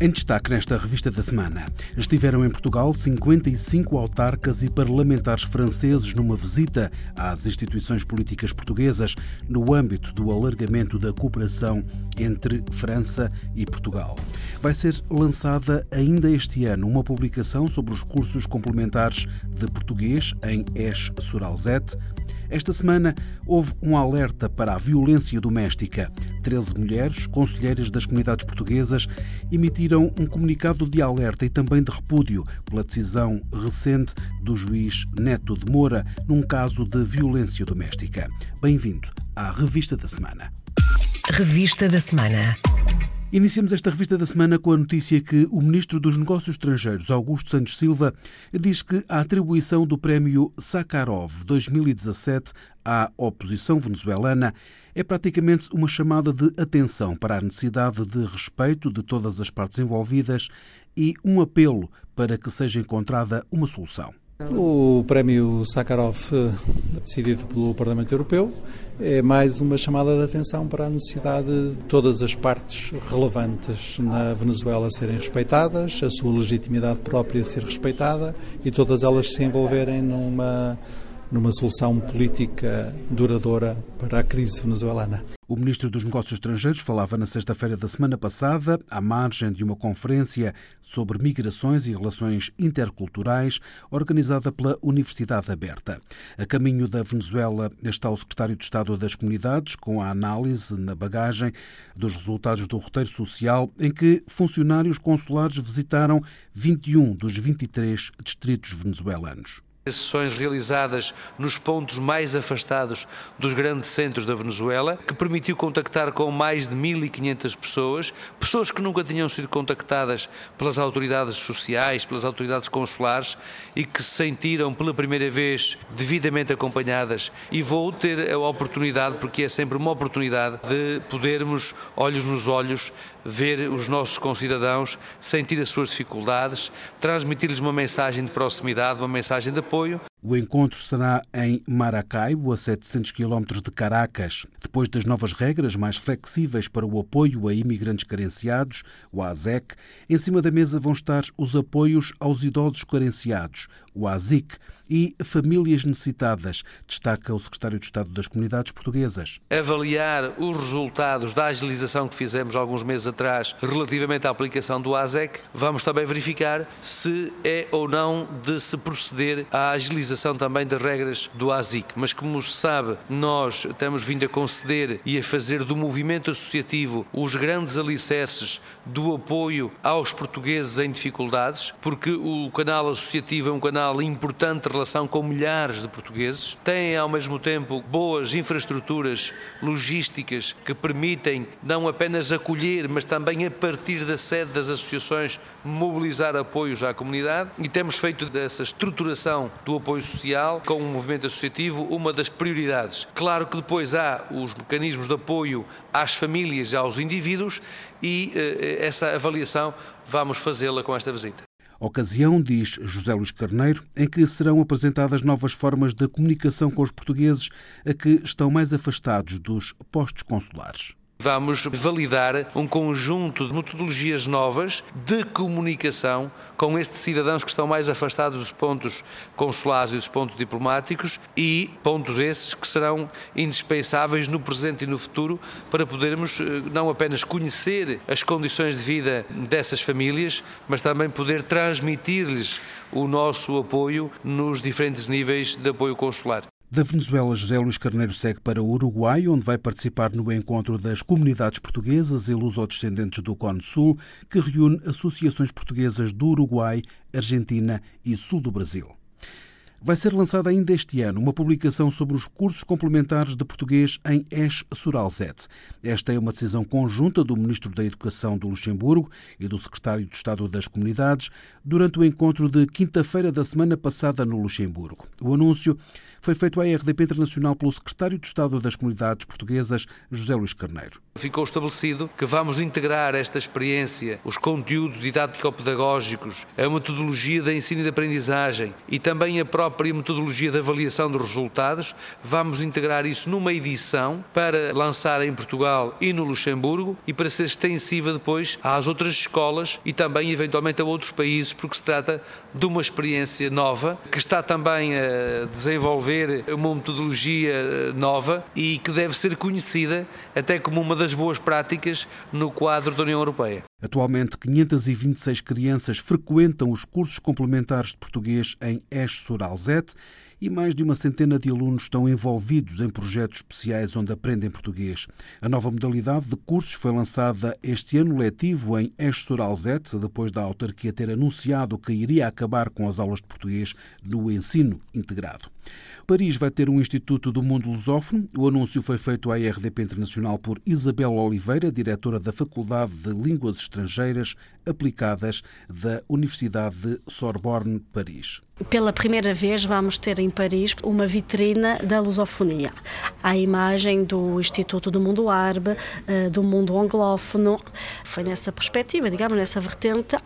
Em destaque nesta revista da semana, estiveram em Portugal 55 autarcas e parlamentares franceses numa visita às instituições políticas portuguesas no âmbito do alargamento da cooperação entre França e Portugal. Vai ser lançada ainda este ano uma publicação sobre os cursos complementares de português em Esch-sur-Alzette, esta semana houve um alerta para a violência doméstica. Treze mulheres, conselheiras das comunidades portuguesas, emitiram um comunicado de alerta e também de repúdio pela decisão recente do juiz Neto de Moura num caso de violência doméstica. Bem-vindo à Revista da Semana. Revista da Semana. Iniciamos esta revista da semana com a notícia que o Ministro dos Negócios Estrangeiros, Augusto Santos Silva, diz que a atribuição do Prémio Sakharov 2017 à oposição venezuelana é praticamente uma chamada de atenção para a necessidade de respeito de todas as partes envolvidas e um apelo para que seja encontrada uma solução. O prémio Sakharov, eh, decidido pelo Parlamento Europeu, é mais uma chamada de atenção para a necessidade de todas as partes relevantes na Venezuela serem respeitadas, a sua legitimidade própria ser respeitada e todas elas se envolverem numa numa solução política duradoura para a crise venezuelana. O ministro dos Negócios Estrangeiros falava na sexta-feira da semana passada, à margem de uma conferência sobre migrações e relações interculturais organizada pela Universidade Aberta. A caminho da Venezuela está o secretário de Estado das Comunidades, com a análise na bagagem dos resultados do roteiro social, em que funcionários consulares visitaram 21 dos 23 distritos venezuelanos sessões realizadas nos pontos mais afastados dos grandes centros da Venezuela, que permitiu contactar com mais de 1.500 pessoas, pessoas que nunca tinham sido contactadas pelas autoridades sociais, pelas autoridades consulares e que se sentiram pela primeira vez devidamente acompanhadas. E vou ter a oportunidade, porque é sempre uma oportunidade, de podermos, olhos nos olhos, ver os nossos concidadãos, sentir as suas dificuldades, transmitir-lhes uma mensagem de proximidade, uma mensagem de apoio apoio o encontro será em Maracaibo, a 700 km de Caracas. Depois das novas regras mais flexíveis para o apoio a imigrantes carenciados, o ASEC, em cima da mesa vão estar os apoios aos idosos carenciados, o ASIC, e famílias necessitadas, destaca o secretário de Estado das Comunidades Portuguesas. Avaliar os resultados da agilização que fizemos alguns meses atrás relativamente à aplicação do ASEC, vamos também verificar se é ou não de se proceder à agilização também das regras do ASIC. Mas como se sabe, nós temos vindo a conceder e a fazer do movimento associativo os grandes alicerces do apoio aos portugueses em dificuldades, porque o canal associativo é um canal importante relação com milhares de portugueses, têm ao mesmo tempo boas infraestruturas logísticas que permitem não apenas acolher, mas também a partir da sede das associações mobilizar apoios à comunidade e temos feito dessa estruturação do apoio social com o movimento associativo uma das prioridades. Claro que depois há os mecanismos de apoio às famílias aos indivíduos e uh, essa avaliação vamos fazê-la com esta visita. Ocasião, diz José Luís Carneiro, em que serão apresentadas novas formas de comunicação com os portugueses a que estão mais afastados dos postos consulares. Vamos validar um conjunto de metodologias novas de comunicação com estes cidadãos que estão mais afastados dos pontos consulares e dos pontos diplomáticos e pontos esses que serão indispensáveis no presente e no futuro para podermos eh, não apenas conhecer as condições de vida dessas famílias, mas também poder transmitir-lhes o nosso apoio nos diferentes níveis de apoio consular. Da Venezuela, José Luís Carneiro segue para o Uruguai, onde vai participar no encontro das comunidades portuguesas e lusodescendentes do Cone Sul, que reúne associações portuguesas do Uruguai, Argentina e Sul do Brasil. Vai ser lançada ainda este ano uma publicação sobre os cursos complementares de português em Esch-sur-Alzette. Esta é uma decisão conjunta do Ministro da Educação do Luxemburgo e do Secretário de Estado das Comunidades durante o encontro de quinta-feira da semana passada no Luxemburgo. O anúncio foi feito à RDP Internacional pelo Secretário de Estado das Comunidades Portuguesas, José Luís Carneiro. Ficou estabelecido que vamos integrar esta experiência, os conteúdos didático-pedagógicos, a metodologia da ensino e de aprendizagem e também a própria metodologia de avaliação dos resultados, vamos integrar isso numa edição para lançar em Portugal e no Luxemburgo e para ser extensiva depois às outras escolas e também eventualmente a outros países, porque se trata de uma experiência nova que está também a desenvolver uma metodologia nova e que deve ser conhecida até como uma das boas práticas no quadro da União Europeia. Atualmente, 526 crianças frequentam os cursos complementares de português em Esch-sur-Alzette e mais de uma centena de alunos estão envolvidos em projetos especiais onde aprendem português. A nova modalidade de cursos foi lançada este ano letivo em Esch-sur-Alzette, depois da autarquia ter anunciado que iria acabar com as aulas de português no ensino integrado. Paris vai ter um Instituto do Mundo Lusófono. O anúncio foi feito à RDP Internacional por Isabel Oliveira, diretora da Faculdade de Línguas Estrangeiras Aplicadas da Universidade de Sorbonne, Paris. Pela primeira vez vamos ter em Paris uma vitrina da lusofonia. A imagem do Instituto do Mundo Árabe, eh, do mundo anglófono. Foi nessa perspectiva, digamos, nessa vertente,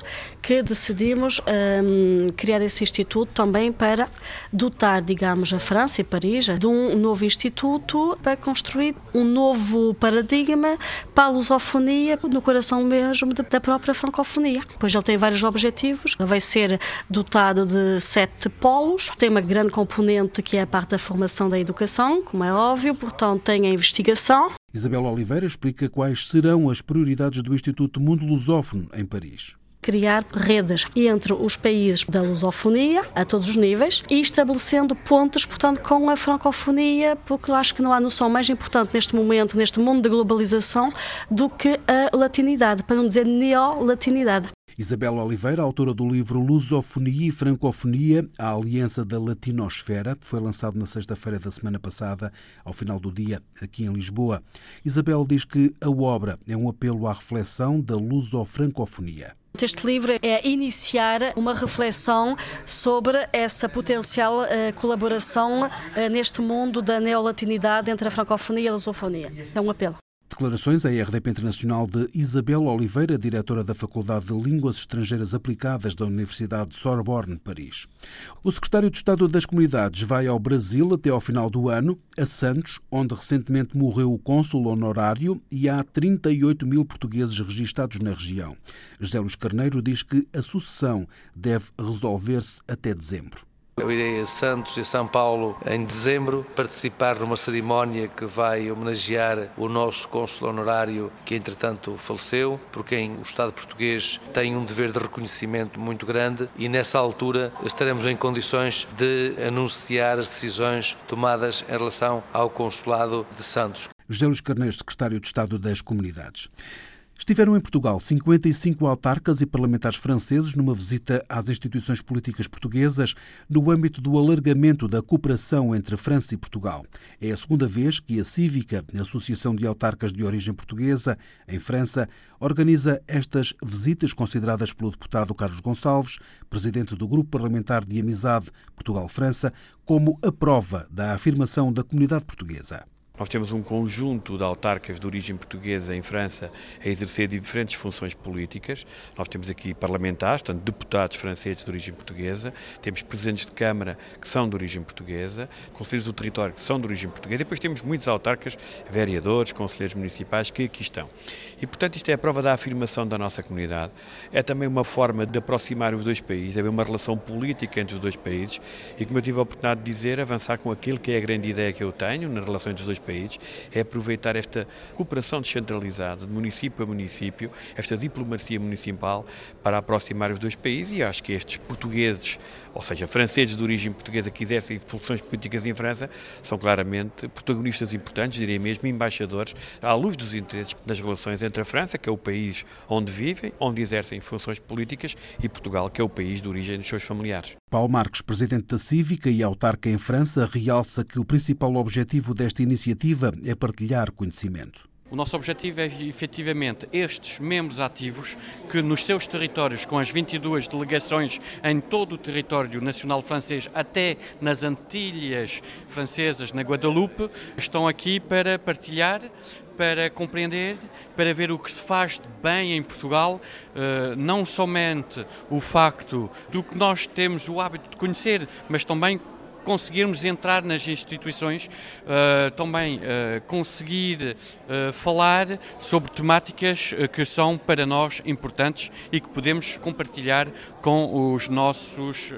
que decidimos um, ehm, criar esse instituto também para dotar, digamos, a França e Paris de um novo instituto para construir um novo paradigma para a lusofonia no coração mesmo da própria francofonia. Pois ele tem vários objetivos. Vai ser dotado de sete polos. Tem uma grande componente que é a parte da formação da educação, como é óbvio, portanto, tem a investigação. Isabel Oliveira explica quais serão as prioridades do Instituto Mundo Lusófono em Paris criar redes entre os países da lusofonia, a todos os níveis, e estabelecendo pontos, portanto, com a francofonia, porque eu acho que não há noção mais importante neste momento, neste mundo de globalização, do que a latinidade, para não dizer neolatinidade. Isabela Oliveira, autora do livro Lusofonia e Francofonia, a Aliança da Latinosfera, foi lançado na sexta-feira da semana passada, ao final do dia, aqui em Lisboa. Isabel diz que a obra é um apelo à reflexão da luso-francofonia. Este livro é iniciar uma reflexão sobre essa potencial uh, colaboração uh, neste mundo da neolatinidade entre a francofonia e a lusofonia. É um apelo. Declarações à RDP Internacional de Isabel Oliveira, diretora da Faculdade de Línguas Estrangeiras Aplicadas da Universidade de Sorbonne, Paris. O secretário de Estado das Comunidades vai ao Brasil até ao final do ano, a Santos, onde recentemente morreu o cônsul honorário e há 38 mil portugueses registados na região. José Luís Carneiro diz que a sucessão deve resolver-se até dezembro. Eu irei a Santos e São Paulo em dezembro participar numa cerimónia que vai homenagear o nosso cônsul honorário que entretanto faleceu, por quem o Estado português tem um dever de reconhecimento muito grande e nessa altura estaremos em condições de anunciar as decisões tomadas em relação ao consulado de Santos. José Luís Carneiro, secretário de Estado das Comunidades. Estiveram em Portugal 55 autarcas e parlamentares franceses numa visita às instituições políticas portuguesas no âmbito do alargamento da cooperação entre França e Portugal. É a segunda vez que a Cívica, a Associação de Autarcas de Origem Portuguesa, em França, organiza estas visitas consideradas pelo deputado Carlos Gonçalves, presidente do Grupo Parlamentar de Amizade Portugal-França, como a prova da afirmação da comunidade portuguesa. Nós temos um conjunto de autarcas de origem portuguesa em França a exercer diferentes funções políticas. Nós temos aqui parlamentares, portanto, deputados franceses de origem portuguesa, temos presidentes de Câmara que são de origem portuguesa, conselheiros do território que são de origem portuguesa e depois temos muitos autarcas, vereadores, conselheiros municipais que aqui estão. E, portanto, isto é a prova da afirmação da nossa comunidade. É também uma forma de aproximar os dois países, haver uma relação política entre os dois países e, como eu tive a oportunidade de dizer, avançar com aquilo que é a grande ideia que eu tenho nas relações dos dois países, é aproveitar esta cooperação descentralizada de município a município, esta diplomacia municipal para aproximar os dois países e acho que estes portugueses, ou seja, franceses de origem portuguesa que exercem funções políticas em França, são claramente protagonistas importantes, diria mesmo embaixadores, à luz dos interesses das relações entre a França, que é o país onde vivem, onde exercem funções políticas, e Portugal, que é o país de origem dos seus familiares. Paulo Marques, presidente da Cívica e autarca em França, realça que o principal objetivo desta iniciativa é partilhar conhecimento. O nosso objetivo é efetivamente estes membros ativos que nos seus territórios, com as 22 delegações em todo o território nacional francês, até nas Antilhas francesas, na Guadalupe, estão aqui para partilhar para compreender, para ver o que se faz de bem em Portugal, eh, não somente o facto do que nós temos o hábito de conhecer, mas também conseguirmos entrar nas instituições, uh, também uh, conseguir uh, falar sobre temáticas que são para nós importantes e que podemos compartilhar com os nossos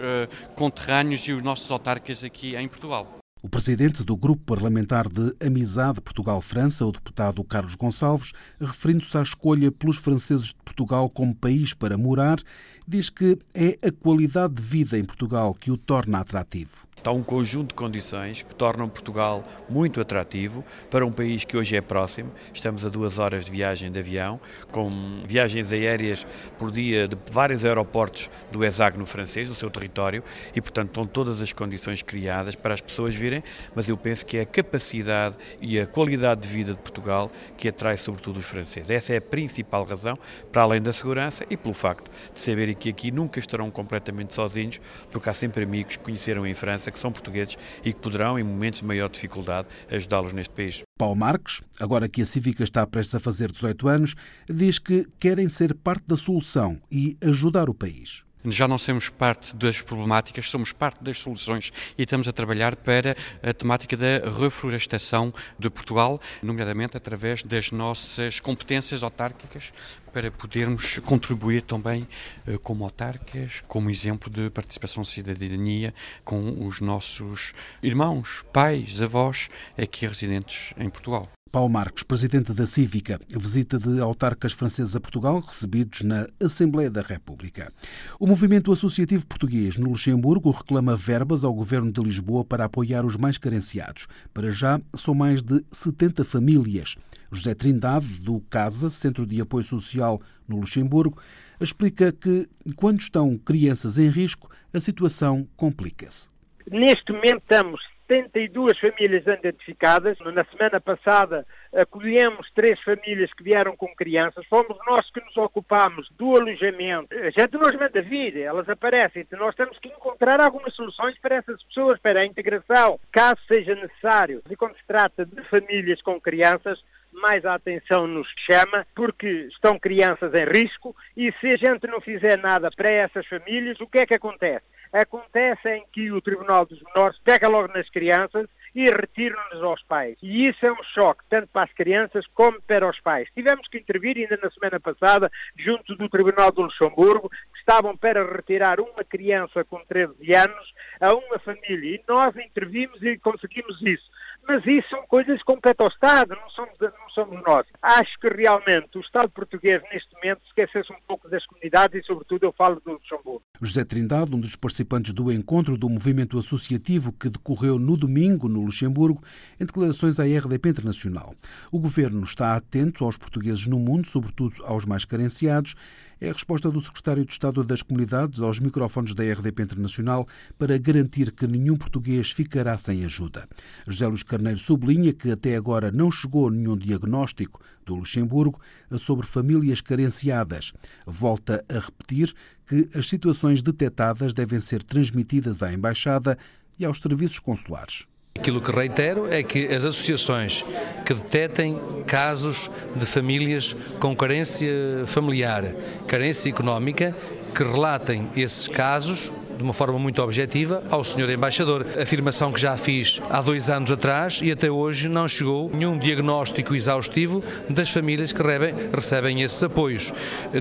conterrâneos e os nossos autarcas aqui em Portugal. O presidente do Grupo Parlamentar de Amizade Portugal-França, o deputado Carlos Gonçalves, referindo-se à escolha pelos franceses de Portugal como país para morar, diz que é a qualidade de vida em Portugal que o torna atrativo. Há um conjunto de condições que tornam Portugal muito atrativo para um país que hoje é próximo. Estamos a duas horas de viagem de avião, com viagens aéreas por dia de vários aeroportos do hexágono francês, do seu território, e portanto estão todas as condições criadas para as pessoas virem, mas eu penso que é a capacidade e a qualidade de vida de Portugal que atrai sobretudo os franceses. Essa é a principal razão, para além da segurança e pelo facto de que aqui nunca estarão completamente sozinhos, porque há sempre amigos que conheceram em França que são portugueses e que poderão, em momentos de maior dificuldade, ajudá-los neste país. Paulo Marques, agora que a Cívica está prestes a fazer 18 anos, diz que querem ser parte da solução e ajudar o país já não somos parte das problemáticas, somos parte das soluções e estamos a trabalhar para a temática da reflorestação de Portugal, nomeadamente através das nossas competências autárquicas, para podermos contribuir também eh, como autarcas, como exemplo de participação cidadania com os nossos irmãos, pais, avós aqui residentes em Portugal. Paulo Marques, presidente da Cívica, visita de autarcas franceses a Portugal, recebidos na Assembleia da República. O movimento associativo português no Luxemburgo reclama verbas ao governo de Lisboa para apoiar os mais carenciados. Para já, são mais de 70 famílias. José Trindade, do CASA, Centro de Apoio Social no Luxemburgo, explica que, quando estão crianças em risco, a situação complica-se. Neste momento estamos 72 famílias identificadas. Na semana passada acolhemos três famílias que vieram com crianças. Fomos nós que nos ocupámos do alojamento. A gente nos manda vir, elas aparecem. Então nós temos que encontrar algumas soluções para essas pessoas, para a integração, caso seja necessário. E quando se trata de famílias com crianças, mais a atenção nos chama, porque estão crianças em risco e se a gente não fizer nada para essas famílias, o que é que acontece? Acontece em que o Tribunal dos Menores pega logo nas crianças e retiram-nos aos pais. E isso é um choque, tanto para as crianças como para os pais. Tivemos que intervir ainda na semana passada, junto do Tribunal do Luxemburgo, que estavam para retirar uma criança com 13 anos a uma família. E nós intervimos e conseguimos isso mas isso são coisas que compete ao Estado, não somos, não somos nós. Acho que realmente o Estado português, neste momento, esquecesse um pouco das comunidades e, sobretudo, eu falo do Luxemburgo. José Trindade, um dos participantes do encontro do movimento associativo que decorreu no domingo no Luxemburgo, em declarações à RDP Internacional. O governo está atento aos portugueses no mundo, sobretudo aos mais carenciados, é a resposta do secretário de Estado das Comunidades aos microfones da RDP Internacional para garantir que nenhum português ficará sem ajuda. José Luís Carneiro sublinha que até agora não chegou nenhum diagnóstico do Luxemburgo sobre famílias carenciadas. Volta a repetir que as situações detectadas devem ser transmitidas à Embaixada e aos serviços consulares. Aquilo que reitero é que as associações que detetem casos de famílias com carência familiar, carência económica, que relatem esses casos de uma forma muito objetiva ao Sr. Embaixador. Afirmação que já fiz há dois anos atrás e até hoje não chegou nenhum diagnóstico exaustivo das famílias que recebem, recebem esses apoios.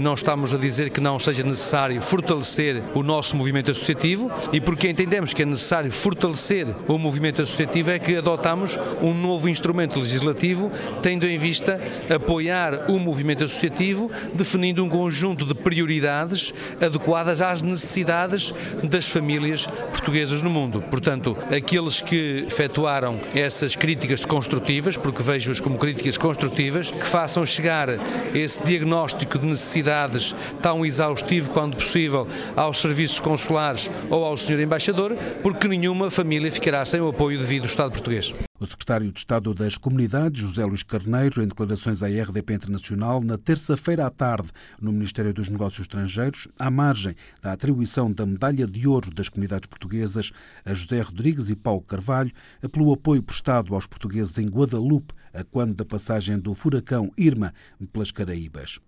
Não estamos a dizer que não seja necessário fortalecer o nosso movimento associativo e porque entendemos que é necessário fortalecer o movimento associativo é que adotamos um novo instrumento legislativo tendo em vista apoiar o movimento associativo definindo um conjunto de prioridades adequadas às necessidades das famílias portuguesas no mundo. Portanto, aqueles que efetuaram essas críticas construtivas, porque vejo-as como críticas construtivas, que façam chegar esse diagnóstico de necessidades tão exaustivo quando possível aos serviços consulares ou ao Sr. Embaixador, porque nenhuma família ficará sem o apoio devido do Estado português. O secretário de Estado das Comunidades, José Luís Carneiro, em declarações à RDP Internacional, na terça-feira à tarde, no Ministério dos Negócios Estrangeiros, à margem da atribuição da Medalha de Ouro das Comunidades Portuguesas a José Rodrigues e Paulo Carvalho, pelo apoio prestado aos portugueses em Guadalupe, a quando da passagem do furacão Irma pelas Caraíbas.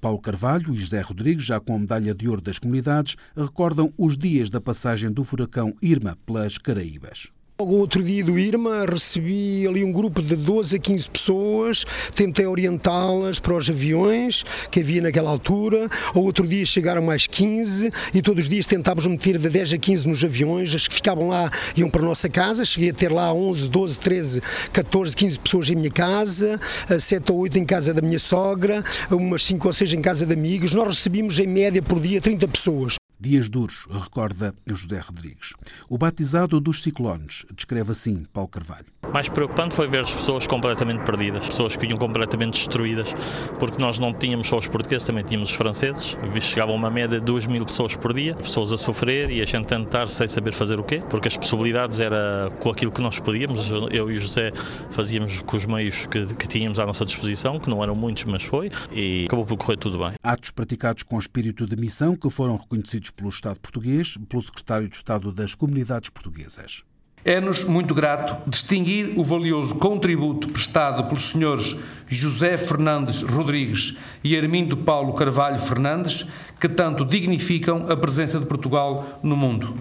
Paulo Carvalho e José Rodrigues, já com a medalha de ouro das comunidades, recordam os dias da passagem do furacão Irma pelas Caraíbas. Logo outro dia do Irma recebi ali um grupo de 12 a 15 pessoas, tentei orientá-las para os aviões que havia naquela altura. Ou outro dia chegaram mais 15 e todos os dias tentávamos meter de 10 a 15 nos aviões. As que ficavam lá iam para a nossa casa. Cheguei a ter lá 11, 12, 13, 14, 15 pessoas em minha casa, 7 ou 8 em casa da minha sogra, umas 5 ou 6 em casa de amigos. Nós recebíamos em média por dia 30 pessoas. Dias duros, recorda José Rodrigues. O batizado dos ciclones descreve assim Paulo Carvalho. Mais preocupante foi ver as pessoas completamente perdidas, pessoas que vinham completamente destruídas, porque nós não tínhamos só os portugueses, também tínhamos os franceses. Chegavam uma média de 2 mil pessoas por dia, pessoas a sofrer e a gente tentar sem saber fazer o quê, porque as possibilidades era com aquilo que nós podíamos. Eu e o José fazíamos com os meios que, que tínhamos à nossa disposição, que não eram muitos, mas foi, e acabou por correr tudo bem. Atos praticados com espírito de missão que foram reconhecidos pelo Estado português, pelo Secretário de Estado das Comunidades Portuguesas. É-nos muito grato distinguir o valioso contributo prestado pelos senhores José Fernandes Rodrigues e Armindo Paulo Carvalho Fernandes, que tanto dignificam a presença de Portugal no mundo.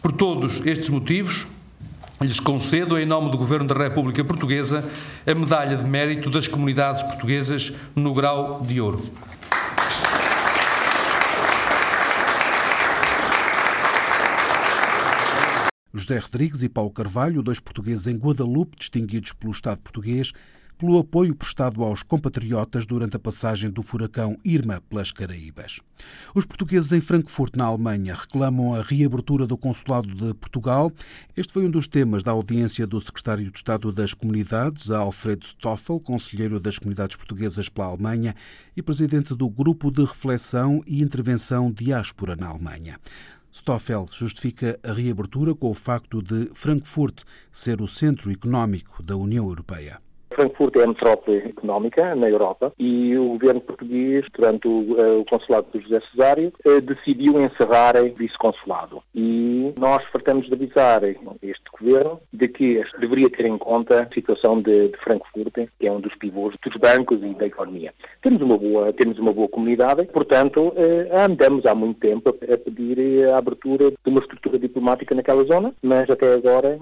Por todos estes motivos, lhes concedo, em nome do Governo da República Portuguesa, a Medalha de Mérito das Comunidades Portuguesas no grau de ouro. José Rodrigues e Paulo Carvalho, dois portugueses em Guadalupe, distinguidos pelo Estado português, pelo apoio prestado aos compatriotas durante a passagem do furacão Irma pelas Caraíbas. Os portugueses em Frankfurt, na Alemanha, reclamam a reabertura do Consulado de Portugal. Este foi um dos temas da audiência do secretário de Estado das Comunidades, Alfredo Stoffel, conselheiro das Comunidades Portuguesas pela Alemanha e presidente do Grupo de Reflexão e Intervenção Diáspora na Alemanha. Stoffel justifica a reabertura com o facto de Frankfurt ser o centro económico da União Europeia. Frankfurt é a metrópole económica na Europa e o governo português, durante o, eh, o consulado do José Cesário, eh, decidiu encerrar esse consulado. E nós fartamos de avisar este governo de que deveria ter em conta a situação de, de Frankfurt, que é um dos pivôs dos bancos e da economia. Temos uma boa, temos uma boa comunidade, portanto, eh, andamos há muito tempo a pedir a abertura de uma estrutura diplomática naquela zona, mas até agora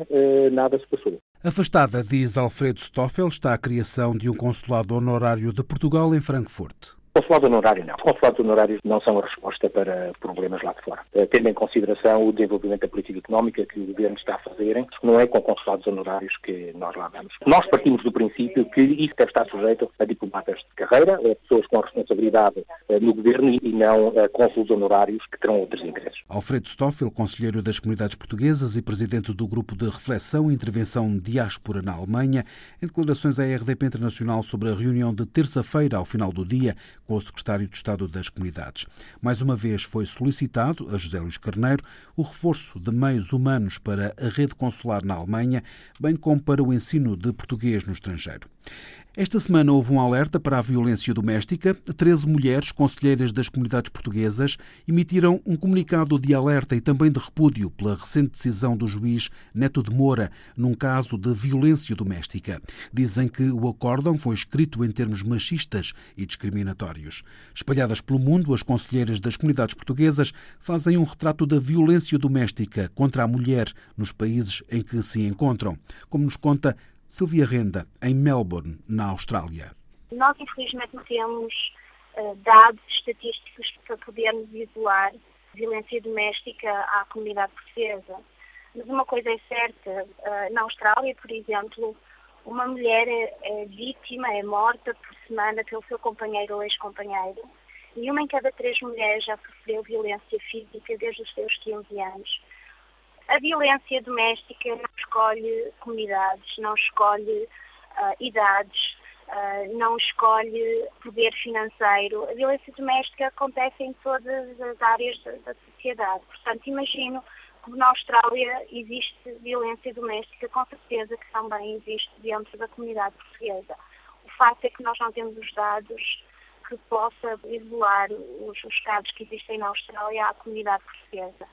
nada se passou. Afastada, diz Alfredo Stoffel, está a criação de um consulado honorário de Portugal em Frankfurt. Consulado honorário não. Consulados honorários não são a resposta para problemas lá de fora. Eh, tendo em consideração o desenvolvimento da política económica que o governo está a fazer, não é com consulados honorários que nós lá vamos. Nós partimos do princípio que isso deve estar sujeito a diplomatas de carreira, a pessoas com responsabilidade eh, no governo e não a cônsules honorários que terão outros interesses. Alfredo Stoffel, conselheiro das comunidades portuguesas e presidente do grupo de reflexão e intervenção diáspora na Alemanha, em declarações à RDP Internacional sobre a reunião de terça-feira, ao final do dia, com o secretário de Estado das Comunidades. Mais uma vez foi solicitado a José Luís Carneiro o reforço de meios humanos para a rede consular na Alemanha, bem como para o ensino de português no estrangeiro. Esta semana houve um alerta para a violência doméstica. Treze mulheres, conselheiras das comunidades portuguesas, emitiram um comunicado de alerta e também de repúdio pela recente decisão do juiz Neto de Moura num caso de violência doméstica. Dizem que o acórdão foi escrito em termos machistas e discriminatórios. Espalhadas pelo mundo, as conselheiras das comunidades portuguesas fazem um retrato da violência doméstica contra a mulher nos países em que se encontram, como nos conta Silvia Renda, em Melbourne, na Austrália. Nós, infelizmente, temos uh, dados estatísticos para podermos isolar violência doméstica à comunidade portuguesa. Mas uma coisa é certa, uh, na Austrália, por exemplo, uma mulher é, é, vítima, é morta por semana pelo seu companheiro ou ex-companheiro e uma em cada três mulheres já sofreu violência física desde os seus 15 anos. A violência doméstica não escolhe comunidades, não escolhe uh, idades, uh, não escolhe poder financeiro. A violência doméstica acontece em todas as áreas da, da sociedade. Portanto, imagino que na Austrália existe violência doméstica, com certeza que também existe dentro da comunidade portuguesa. O facto é que nós não temos os dados que possa isolar os, os casos que existem na Austrália à comunidade portuguesa.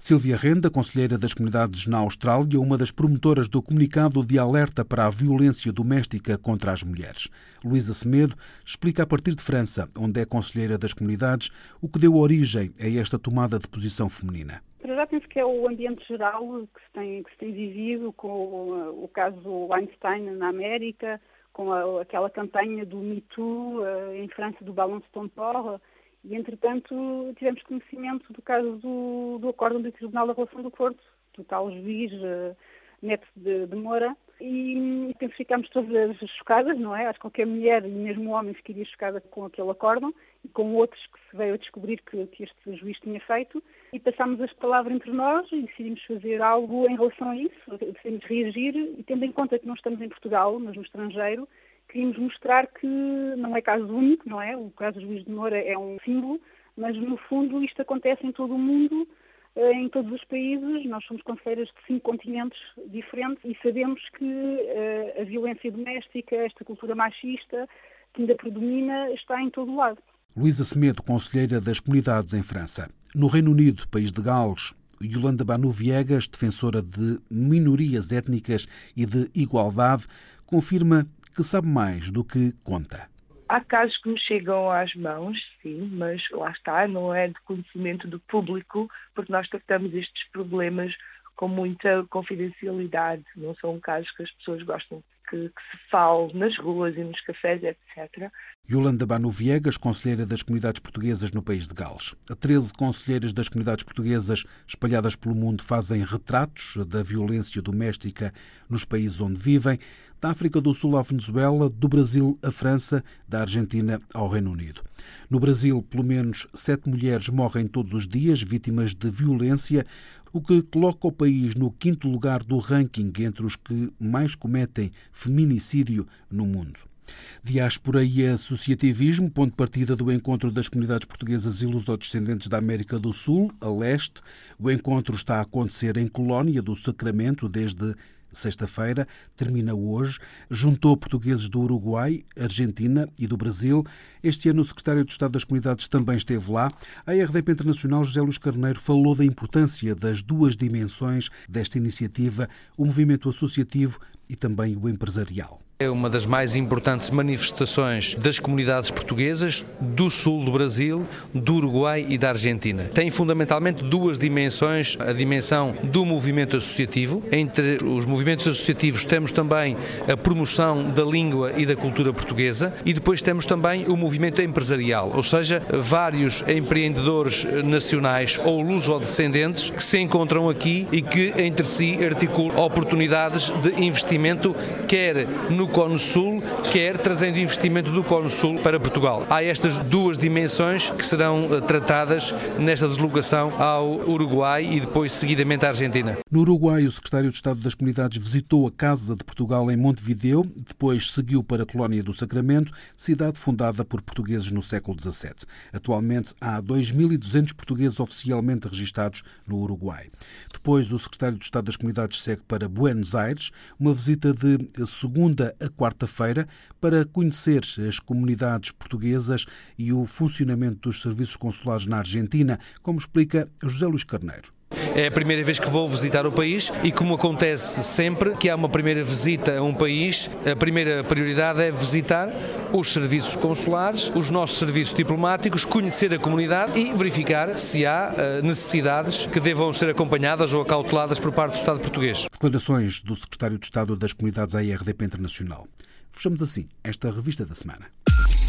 Silvia Renda, conselheira das comunidades na Austrália, uma das promotoras do comunicado de alerta para a violência doméstica contra as mulheres. Luísa Semedo explica a partir de França, onde é conselheira das comunidades, o que deu origem a esta tomada de posição feminina. Para já penso que é o ambiente geral que se tem, que se tem vivido com o, caso Weinstein na América, com a, aquela campanha do Me Too uh, em França, do Ballon de Port, e entretanto tivemos conhecimento do caso do, do acórdão do Tribunal da Relação do Porto, do tal juiz uh, Neto de, de Moura, e, e ficámos todas chocadas, não é? Acho que qualquer mulher e mesmo homem ficaria chocada com aquele acórdão e com outros que se veio a descobrir que, que este juiz tinha feito e passámos as palavras entre nós e decidimos fazer algo em relação a isso, decidimos reagir e tendo em conta que não estamos em Portugal, mas no estrangeiro, queríamos mostrar que não é caso único, não é? O caso do juiz de Moura é um símbolo, mas no fundo isto acontece em todo o mundo, eh, em todos os países, nós somos conselheiras de cinco continentes diferentes e sabemos que uh, a violência doméstica, esta cultura machista que ainda predomina, está em todo o lado. Luísa Semedo, conselheira das comunidades em França. No Reino Unido, país de Gales, Yolanda Banu Viegas, defensora de minorias étnicas e de igualdade, confirma que sabe mais do que conta. Há casos que nos chegam às mãos, sim, mas lá está, não é de conhecimento do público, porque nós tratamos estes problemas com muita confidencialidade. Não são casos que as pessoas gostam que, que, se fale nas ruas e nos cafés, etc. Yolanda Banu Viegas, conselheira das comunidades portuguesas no país de Gales. A 13 conselheiras das comunidades portuguesas espalhadas pelo mundo fazem retratos da violência doméstica nos países onde vivem, da África do Sul à Venezuela, do Brasil à França, da Argentina ao Reino Unido. No Brasil, pelo menos sete mulheres morrem todos os dias vítimas de violência, o que coloca o país no quinto lugar do ranking entre os que mais cometem feminicídio no mundo. Diáspora e associativismo, ponto de partida do encontro das comunidades portuguesas e lusodescendentes da América do Sul, a leste. O encontro está a acontecer em Colónia do Sacramento desde sexta-feira, termina hoje, juntou portugueses do Uruguai, Argentina e do Brasil. Este ano o secretário de Estado das Comunidades também esteve lá. A RDP Internacional, José Luís Carneiro, falou da importância das duas dimensões desta iniciativa, o movimento associativo e também o empresarial. É uma das mais importantes manifestações das comunidades portuguesas do sul do Brasil, do Uruguai e da Argentina. Tem fundamentalmente duas dimensões: a dimensão do movimento associativo. Entre os movimentos associativos temos também a promoção da língua e da cultura portuguesa e depois temos também o movimento empresarial, ou seja, vários empreendedores nacionais ou lusodescendentes que se encontram aqui e que entre si articulam oportunidades de investimento, quer no Cone Sul, quer trazendo investimento do Cone Sul para Portugal. Há estas duas dimensões que serão eh, tratadas nesta deslocação ao Uruguai e depois seguidamente à Argentina. No Uruguai, o secretário de Estado das Comunidades visitou a Casa de Portugal em Montevideo, depois seguiu para a Colónia do Sacramento, cidade fundada por portugueses no século XVII. Atualmente há 2.200 portugueses oficialmente registados no Uruguai. Depois, o secretário de Estado das Comunidades segue para Buenos Aires, uma visita de segunda a quarta-feira para conhecer as comunidades portuguesas e o funcionamento dos serviços consulares na Argentina, como explica José Luís Carneiro. É a primeira vez que vou visitar o país e, como acontece sempre que há uma primeira visita a um país, a primeira prioridade é visitar os serviços consulares, os nossos serviços diplomáticos, conhecer a comunidade e verificar se há uh, necessidades que devam ser acompanhadas ou acauteladas por parte do Estado português. Declarações do Secretário de Estado das Comunidades à IRDP Internacional. Fechamos assim esta revista da semana.